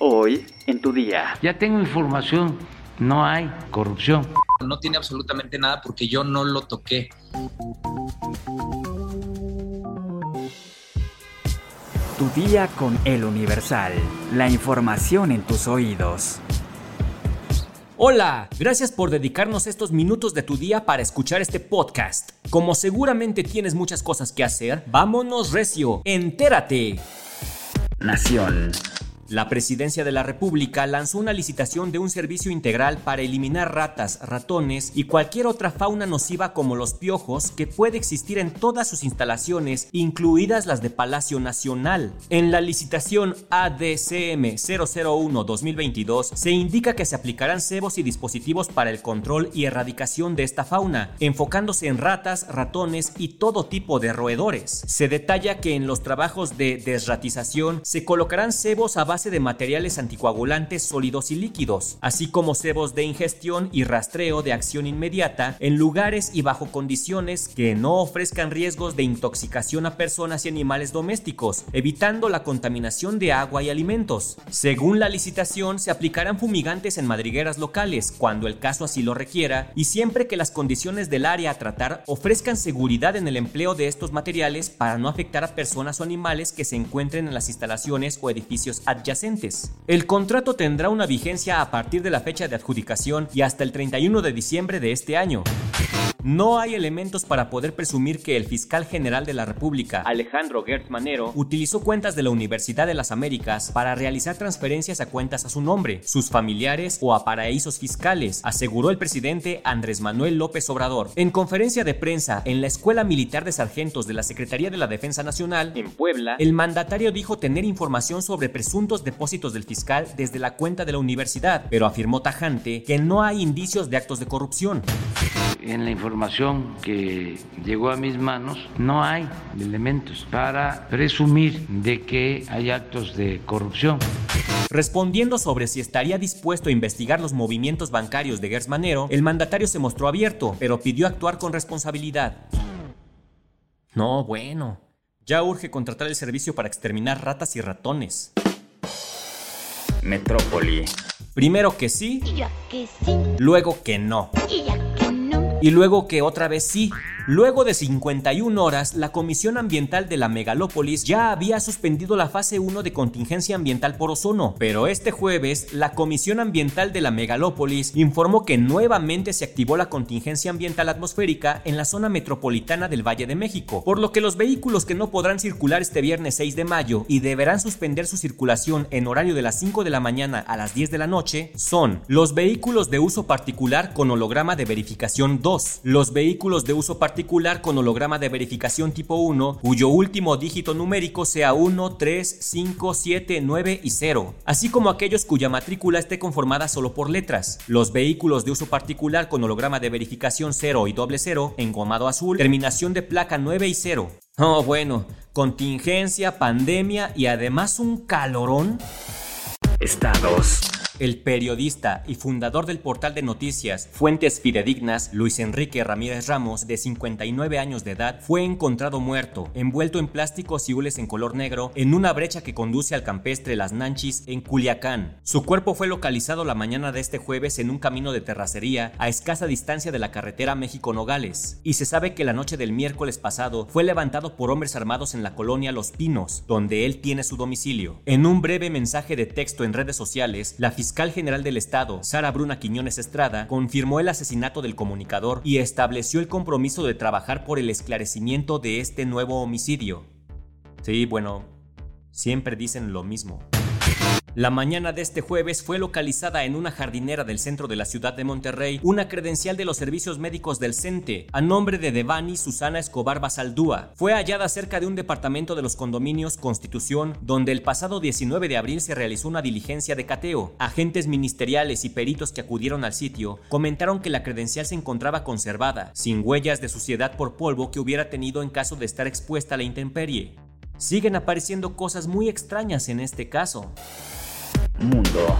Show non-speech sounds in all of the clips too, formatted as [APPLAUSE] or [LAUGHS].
Hoy en tu día. Ya tengo información, no hay corrupción. No tiene absolutamente nada porque yo no lo toqué. Tu día con El Universal. La información en tus oídos. Hola, gracias por dedicarnos estos minutos de tu día para escuchar este podcast. Como seguramente tienes muchas cosas que hacer, vámonos recio, entérate. Nación. La Presidencia de la República lanzó una licitación de un servicio integral para eliminar ratas, ratones y cualquier otra fauna nociva como los piojos que puede existir en todas sus instalaciones, incluidas las de Palacio Nacional. En la licitación ADCM 001-2022 se indica que se aplicarán cebos y dispositivos para el control y erradicación de esta fauna, enfocándose en ratas, ratones y todo tipo de roedores. Se detalla que en los trabajos de desratización se colocarán cebos a base de materiales anticoagulantes sólidos y líquidos, así como cebos de ingestión y rastreo de acción inmediata en lugares y bajo condiciones que no ofrezcan riesgos de intoxicación a personas y animales domésticos, evitando la contaminación de agua y alimentos. Según la licitación, se aplicarán fumigantes en madrigueras locales cuando el caso así lo requiera y siempre que las condiciones del área a tratar ofrezcan seguridad en el empleo de estos materiales para no afectar a personas o animales que se encuentren en las instalaciones o edificios adyacentes el contrato tendrá una vigencia a partir de la fecha de adjudicación y hasta el 31 de diciembre de este año. No hay elementos para poder presumir que el fiscal general de la República, Alejandro Gertz Manero, utilizó cuentas de la Universidad de las Américas para realizar transferencias a cuentas a su nombre, sus familiares o a paraísos fiscales, aseguró el presidente Andrés Manuel López Obrador. En conferencia de prensa en la Escuela Militar de Sargentos de la Secretaría de la Defensa Nacional, en Puebla, el mandatario dijo tener información sobre presuntos depósitos del fiscal desde la cuenta de la universidad, pero afirmó tajante que no hay indicios de actos de corrupción en la información que llegó a mis manos no hay elementos para presumir de que hay actos de corrupción. Respondiendo sobre si estaría dispuesto a investigar los movimientos bancarios de Gers Manero, el mandatario se mostró abierto, pero pidió actuar con responsabilidad. No, bueno. Ya urge contratar el servicio para exterminar ratas y ratones. Metrópoli. Primero que sí, que sí. luego que no. Y ya que no. Y luego que otra vez sí. Luego de 51 horas, la Comisión Ambiental de la Megalópolis ya había suspendido la fase 1 de contingencia ambiental por ozono, pero este jueves la Comisión Ambiental de la Megalópolis informó que nuevamente se activó la contingencia ambiental atmosférica en la zona metropolitana del Valle de México, por lo que los vehículos que no podrán circular este viernes 6 de mayo y deberán suspender su circulación en horario de las 5 de la mañana a las 10 de la noche son los vehículos de uso particular con holograma de verificación 2, los vehículos de uso particular con holograma de verificación tipo 1, cuyo último dígito numérico sea 1, 3, 5, 7, 9 y 0, así como aquellos cuya matrícula esté conformada solo por letras. Los vehículos de uso particular con holograma de verificación 0 y doble 0, engomado azul, terminación de placa 9 y 0. Oh, bueno, contingencia, pandemia y además un calorón. Estados. El periodista y fundador del portal de noticias Fuentes Fidedignas, Luis Enrique Ramírez Ramos, de 59 años de edad, fue encontrado muerto, envuelto en plásticos y hules en color negro, en una brecha que conduce al campestre Las Nanchis en Culiacán. Su cuerpo fue localizado la mañana de este jueves en un camino de terracería a escasa distancia de la carretera México-Nogales, y se sabe que la noche del miércoles pasado fue levantado por hombres armados en la colonia Los Pinos, donde él tiene su domicilio. En un breve mensaje de texto en redes sociales, la fiscal general del Estado, Sara Bruna Quiñones Estrada, confirmó el asesinato del comunicador y estableció el compromiso de trabajar por el esclarecimiento de este nuevo homicidio. Sí, bueno, siempre dicen lo mismo. La mañana de este jueves fue localizada en una jardinera del centro de la ciudad de Monterrey una credencial de los servicios médicos del CENTE a nombre de Devani Susana Escobar Basaldúa. Fue hallada cerca de un departamento de los condominios Constitución, donde el pasado 19 de abril se realizó una diligencia de cateo. Agentes ministeriales y peritos que acudieron al sitio comentaron que la credencial se encontraba conservada, sin huellas de suciedad por polvo que hubiera tenido en caso de estar expuesta a la intemperie. Siguen apareciendo cosas muy extrañas en este caso. Mundo.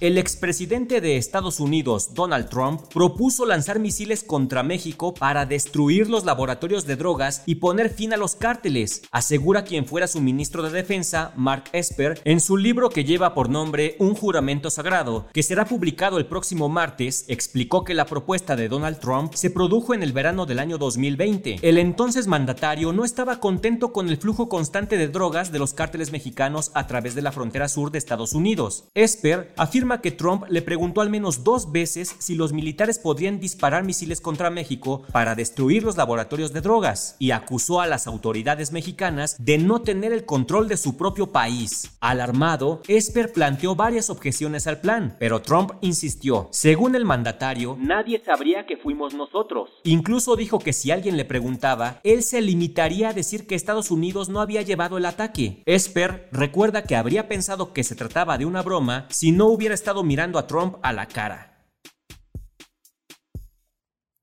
El expresidente de Estados Unidos, Donald Trump, propuso lanzar misiles contra México para destruir los laboratorios de drogas y poner fin a los cárteles, asegura quien fuera su ministro de Defensa, Mark Esper, en su libro que lleva por nombre Un juramento sagrado, que será publicado el próximo martes, explicó que la propuesta de Donald Trump se produjo en el verano del año 2020. El entonces mandatario no estaba contento con el flujo constante de drogas de los cárteles mexicanos a través de la frontera sur de Estados Unidos. Esper afirma que Trump le preguntó al menos dos veces si los militares podrían disparar misiles contra México para destruir los laboratorios de drogas y acusó a las autoridades mexicanas de no tener el control de su propio país. Alarmado, Esper planteó varias objeciones al plan, pero Trump insistió. Según el mandatario, nadie sabría que fuimos nosotros. Incluso dijo que si alguien le preguntaba, él se limitaría a decir que Estados Unidos no había llevado el ataque. Esper recuerda que habría pensado que se trataba de una broma si no hubiera estado mirando a Trump a la cara.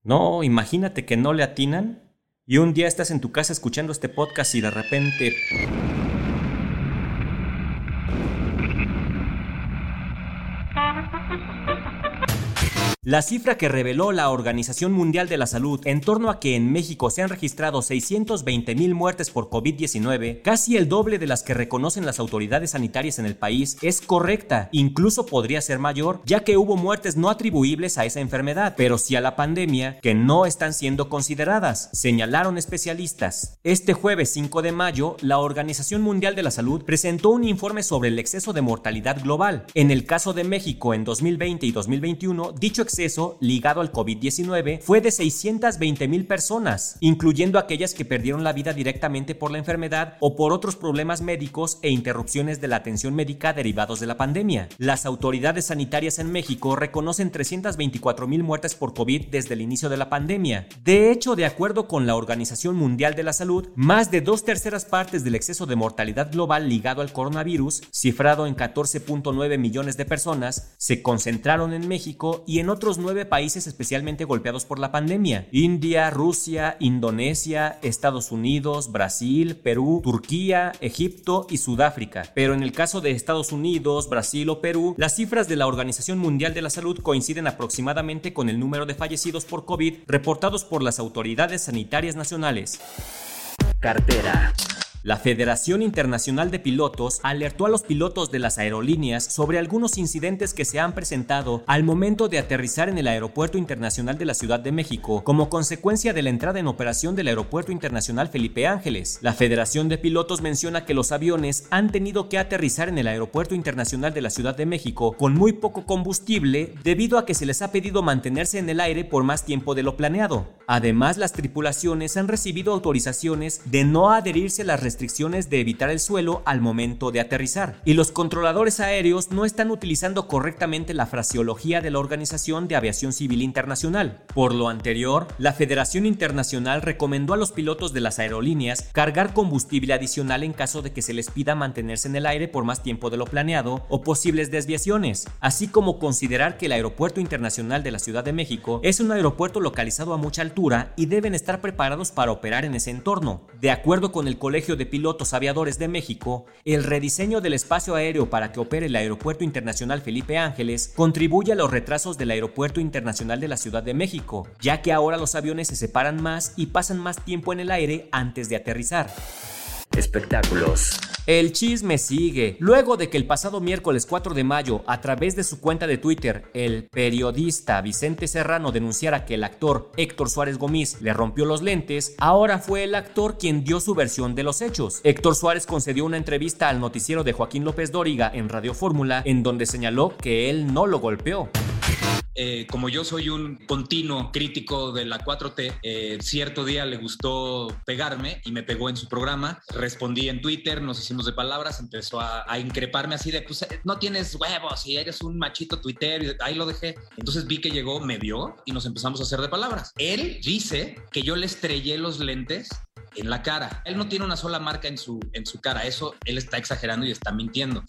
No, imagínate que no le atinan y un día estás en tu casa escuchando este podcast y de repente... La cifra que reveló la Organización Mundial de la Salud en torno a que en México se han registrado 620 mil muertes por COVID-19, casi el doble de las que reconocen las autoridades sanitarias en el país, es correcta. Incluso podría ser mayor, ya que hubo muertes no atribuibles a esa enfermedad, pero sí a la pandemia, que no están siendo consideradas, señalaron especialistas. Este jueves 5 de mayo, la Organización Mundial de la Salud presentó un informe sobre el exceso de mortalidad global. En el caso de México en 2020 y 2021, dicho ligado al COVID-19 fue de 620 mil personas, incluyendo aquellas que perdieron la vida directamente por la enfermedad o por otros problemas médicos e interrupciones de la atención médica derivados de la pandemia. Las autoridades sanitarias en México reconocen 324 mil muertes por COVID desde el inicio de la pandemia. De hecho, de acuerdo con la Organización Mundial de la Salud, más de dos terceras partes del exceso de mortalidad global ligado al coronavirus, cifrado en 14.9 millones de personas, se concentraron en México y en otros nueve países especialmente golpeados por la pandemia. India, Rusia, Indonesia, Estados Unidos, Brasil, Perú, Turquía, Egipto y Sudáfrica. Pero en el caso de Estados Unidos, Brasil o Perú, las cifras de la Organización Mundial de la Salud coinciden aproximadamente con el número de fallecidos por COVID reportados por las autoridades sanitarias nacionales. Cartera. La Federación Internacional de Pilotos alertó a los pilotos de las aerolíneas sobre algunos incidentes que se han presentado al momento de aterrizar en el Aeropuerto Internacional de la Ciudad de México como consecuencia de la entrada en operación del Aeropuerto Internacional Felipe Ángeles. La Federación de Pilotos menciona que los aviones han tenido que aterrizar en el Aeropuerto Internacional de la Ciudad de México con muy poco combustible debido a que se les ha pedido mantenerse en el aire por más tiempo de lo planeado. Además, las tripulaciones han recibido autorizaciones de no adherirse a las restricciones restricciones de evitar el suelo al momento de aterrizar. Y los controladores aéreos no están utilizando correctamente la fraseología de la Organización de Aviación Civil Internacional. Por lo anterior, la Federación Internacional recomendó a los pilotos de las aerolíneas cargar combustible adicional en caso de que se les pida mantenerse en el aire por más tiempo de lo planeado o posibles desviaciones, así como considerar que el Aeropuerto Internacional de la Ciudad de México es un aeropuerto localizado a mucha altura y deben estar preparados para operar en ese entorno. De acuerdo con el Colegio de Pilotos Aviadores de México, el rediseño del espacio aéreo para que opere el Aeropuerto Internacional Felipe Ángeles contribuye a los retrasos del Aeropuerto Internacional de la Ciudad de México, ya que ahora los aviones se separan más y pasan más tiempo en el aire antes de aterrizar. Espectáculos. El chisme sigue. Luego de que el pasado miércoles 4 de mayo, a través de su cuenta de Twitter, el periodista Vicente Serrano denunciara que el actor Héctor Suárez Gómez le rompió los lentes, ahora fue el actor quien dio su versión de los hechos. Héctor Suárez concedió una entrevista al noticiero de Joaquín López Dóriga en Radio Fórmula, en donde señaló que él no lo golpeó. Eh, como yo soy un continuo crítico de la 4T, eh, cierto día le gustó pegarme y me pegó en su programa. Respondí en Twitter, nos hicimos de palabras, empezó a, a increparme así de, pues eh, no tienes huevos y eres un machito Twitter, ahí lo dejé. Entonces vi que llegó, me vio y nos empezamos a hacer de palabras. Él dice que yo le estrellé los lentes en la cara. Él no tiene una sola marca en su, en su cara, eso él está exagerando y está mintiendo.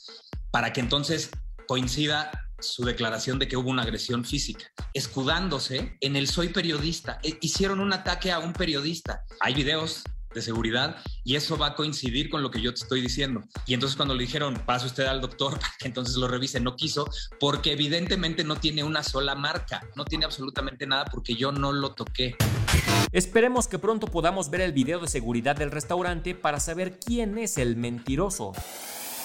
Para que entonces coincida su declaración de que hubo una agresión física, escudándose en el soy periodista. E- hicieron un ataque a un periodista. Hay videos, de seguridad y eso va a coincidir con lo que yo te estoy diciendo. Y entonces cuando le dijeron, pase usted al doctor [LAUGHS] que entonces lo revise, no quiso, porque evidentemente no tiene una sola marca, no tiene absolutamente nada porque yo no lo toqué. Esperemos que pronto podamos ver el video de seguridad del restaurante para saber quién es el mentiroso.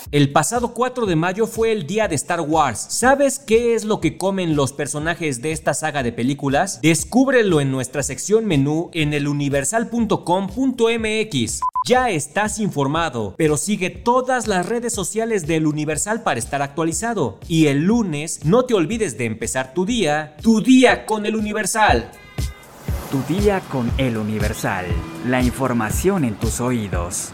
El pasado 4 de mayo fue el día de Star Wars. ¿Sabes qué es lo que comen los personajes de esta saga de películas? Descúbrelo en nuestra sección menú en eluniversal.com.mx. Ya estás informado, pero sigue todas las redes sociales del Universal para estar actualizado. Y el lunes no te olvides de empezar tu día, tu día con el Universal. Tu día con el Universal. La información en tus oídos.